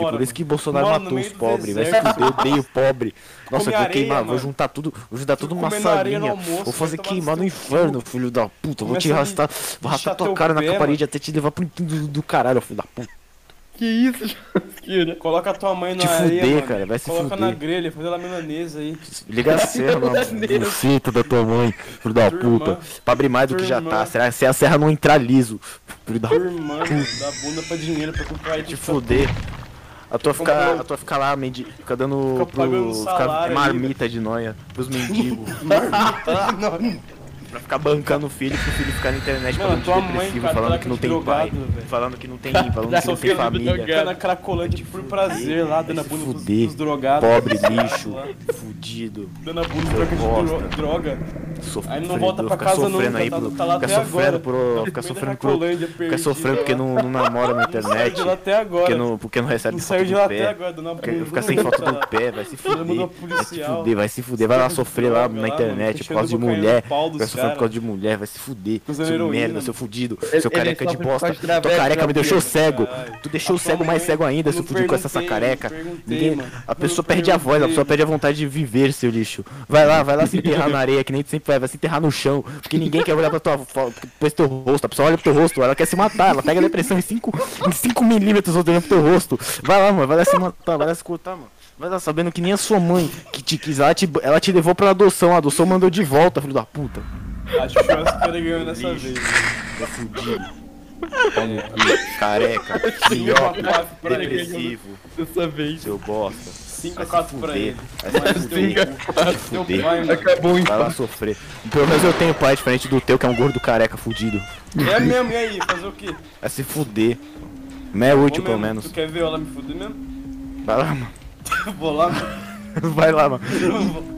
Mora, por isso que Bolsonaro mora no matou os pobres. Vai se fuder, odeio pobre. Nossa, vou areia, queimar, vou mano. juntar tudo, vou juntar tudo numa no salinha. almoço, Vou fazer queimar no no inferno, filho da puta. Vou te arrastar, vou arrastar tua cara na pé, parede até te levar pro do, do caralho, filho da puta. Que isso, Churrasqueira? Coloca a tua mãe na Te areia, fuder, cara, vai se Coloca fuder. na grelha, faz ela milanesa aí. Liga a serra na Verdadeiro. buceta da tua mãe, filho da puta. Pra abrir mais do que já tá. Será se a serra não entrar liso, filho da Tua irmã, dá bunda pra dinheiro pra comprar aí. te fuder. A tua ficar, Comprar- a tua ficar lá, mendi, ficar dando Fica pro, aí, marmita de noia pros mendigos. Não, pra ficar bancando o filho, pro filho ficar na internet Mano, falando de mãe, depressivo, cara, falando tá que não com tem pai, drogado, velho. falando que não tem, falando que não tem família. drogado. Fica na cracolândia por prazer lá, dando a bunda pros, fuder, pros drogados. Pobre, lixo, fudido, Dando a bunda troca de droga. sofrendo, Aí não volta pra casa sofrendo nunca, aí, tá- tá lá fica até sofrendo agora. por, No fica sofrendo por, fica sofrendo porque não, não namora na Não internet, de lá até agora. porque não, porque não recebe Não foto saiu de lá do até pé. agora, dando a bunda. Fica sem foto do pé, vai se fuder. Vai se fuder, vai lá sofrer lá na internet por causa de mulher. Vai sofrer por cara. causa de mulher, vai se fuder. Seu heroína. merda, seu fudido, Ele- seu careca de por bosta. Tua careca me deixou cego. Tu deixou A tua cego mais cego ainda, eu seu fudido com essa careca. Ninguém, a pessoa perde a voz, a pessoa perde a vontade de viver, seu lixo. Vai lá, vai lá se enterrar na areia, que nem tu sempre vai, vai se enterrar no chão. Porque ninguém quer olhar pra tua depois teu rosto. A pessoa olha pro teu rosto, ela quer se matar, ela pega a depressão em 5 em cinco milímetros olhando pro teu rosto. Vai lá, mano, vai lá se matar, vai lá se cortar, mano. Vai lá sabendo que nem a sua mãe que te quis, ela te, ela te levou pra adoção, a adoção mandou de volta, filho da puta. Acho que o churrasqueiro ganhou dessa vez. Tá fudido. Pau no cu, careca, filhoca, 5x4 pra ele. depressivo, Dessa vez. seu bosta. 5x4 pra ele. Vai se fuder. Vai se fuder. pai. Acabou Vai então. lá sofrer. Pelo menos eu tenho pai diferente do teu, que é um gordo careca fudido. É mesmo, e aí? Fazer o quê? Vai se fuder. Mas é útil, pelo menos. Tu quer ver ela me fuder mesmo? Vai lá, mano. Vou lá, mano. Vai lá, mano. Eu não.